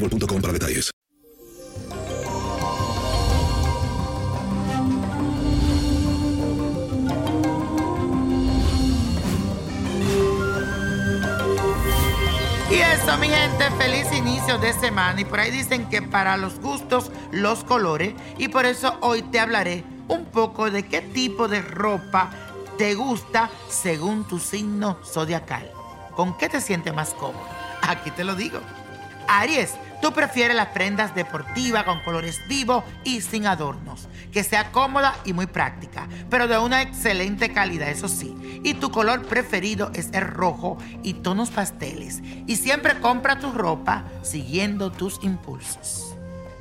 para detalles. Y eso, mi gente, feliz inicio de semana. Y por ahí dicen que para los gustos, los colores. Y por eso hoy te hablaré un poco de qué tipo de ropa te gusta según tu signo zodiacal. ¿Con qué te sientes más cómodo? Aquí te lo digo. Aries, tú prefieres las prendas deportivas con colores vivos y sin adornos, que sea cómoda y muy práctica, pero de una excelente calidad, eso sí. Y tu color preferido es el rojo y tonos pasteles. Y siempre compra tu ropa siguiendo tus impulsos.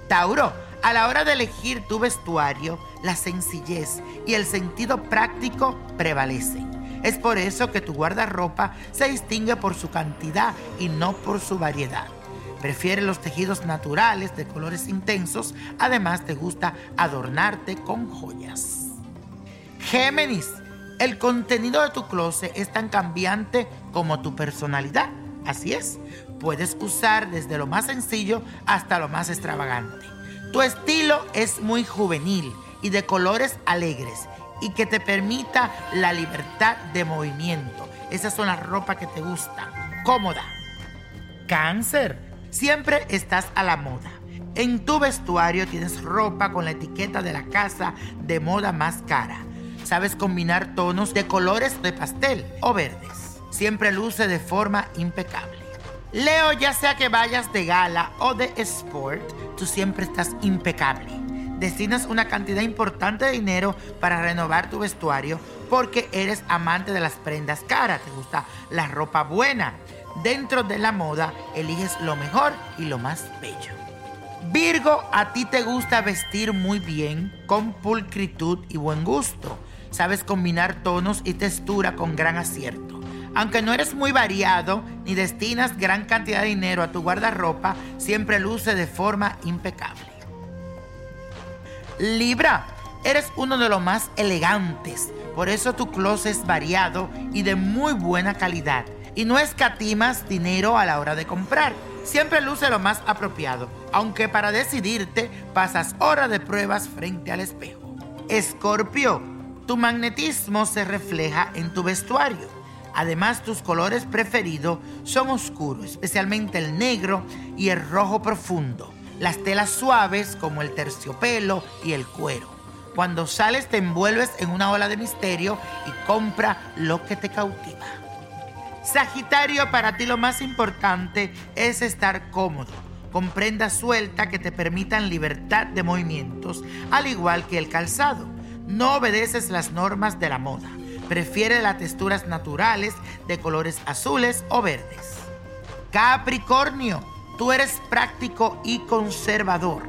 Tauro, a la hora de elegir tu vestuario, la sencillez y el sentido práctico prevalecen. Es por eso que tu guardarropa se distingue por su cantidad y no por su variedad. Prefiere los tejidos naturales de colores intensos, además te gusta adornarte con joyas. Géminis, el contenido de tu closet es tan cambiante como tu personalidad. Así es, puedes usar desde lo más sencillo hasta lo más extravagante. Tu estilo es muy juvenil y de colores alegres y que te permita la libertad de movimiento. Esas son las ropas que te gustan. Cómoda. Cáncer. Siempre estás a la moda. En tu vestuario tienes ropa con la etiqueta de la casa de moda más cara. Sabes combinar tonos de colores de pastel o verdes. Siempre luce de forma impecable. Leo, ya sea que vayas de gala o de sport, tú siempre estás impecable. Destinas una cantidad importante de dinero para renovar tu vestuario porque eres amante de las prendas caras, te gusta la ropa buena. Dentro de la moda eliges lo mejor y lo más bello. Virgo, a ti te gusta vestir muy bien, con pulcritud y buen gusto. Sabes combinar tonos y textura con gran acierto. Aunque no eres muy variado ni destinas gran cantidad de dinero a tu guardarropa, siempre luce de forma impecable. Libra, eres uno de los más elegantes, por eso tu closet es variado y de muy buena calidad. Y no escatimas dinero a la hora de comprar. Siempre luce lo más apropiado, aunque para decidirte pasas horas de pruebas frente al espejo. Escorpio, tu magnetismo se refleja en tu vestuario. Además, tus colores preferidos son oscuros, especialmente el negro y el rojo profundo. Las telas suaves como el terciopelo y el cuero. Cuando sales te envuelves en una ola de misterio y compra lo que te cautiva. Sagitario, para ti lo más importante es estar cómodo, con prendas sueltas que te permitan libertad de movimientos, al igual que el calzado. No obedeces las normas de la moda. Prefiere las texturas naturales de colores azules o verdes. Capricornio, Tú eres práctico y conservador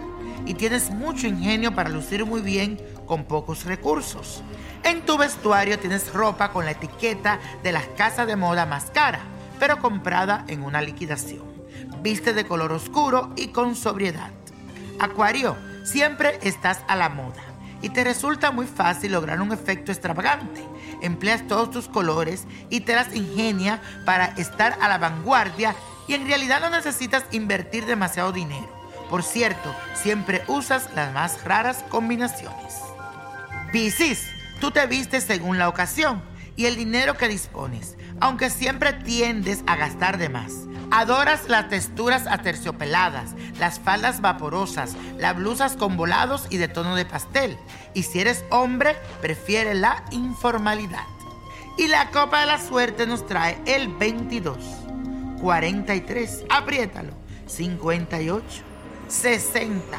y tienes mucho ingenio para lucir muy bien con pocos recursos. En tu vestuario tienes ropa con la etiqueta de las casas de moda más cara, pero comprada en una liquidación. Viste de color oscuro y con sobriedad. Acuario, siempre estás a la moda y te resulta muy fácil lograr un efecto extravagante. Empleas todos tus colores y te las ingenia para estar a la vanguardia y en realidad no necesitas invertir demasiado dinero. Por cierto, siempre usas las más raras combinaciones. Piscis, tú te vistes según la ocasión y el dinero que dispones, aunque siempre tiendes a gastar de más. Adoras las texturas aterciopeladas, las faldas vaporosas, las blusas con volados y de tono de pastel. Y si eres hombre, prefiere la informalidad. Y la copa de la suerte nos trae el 22, 43, apriétalo, 58, 60,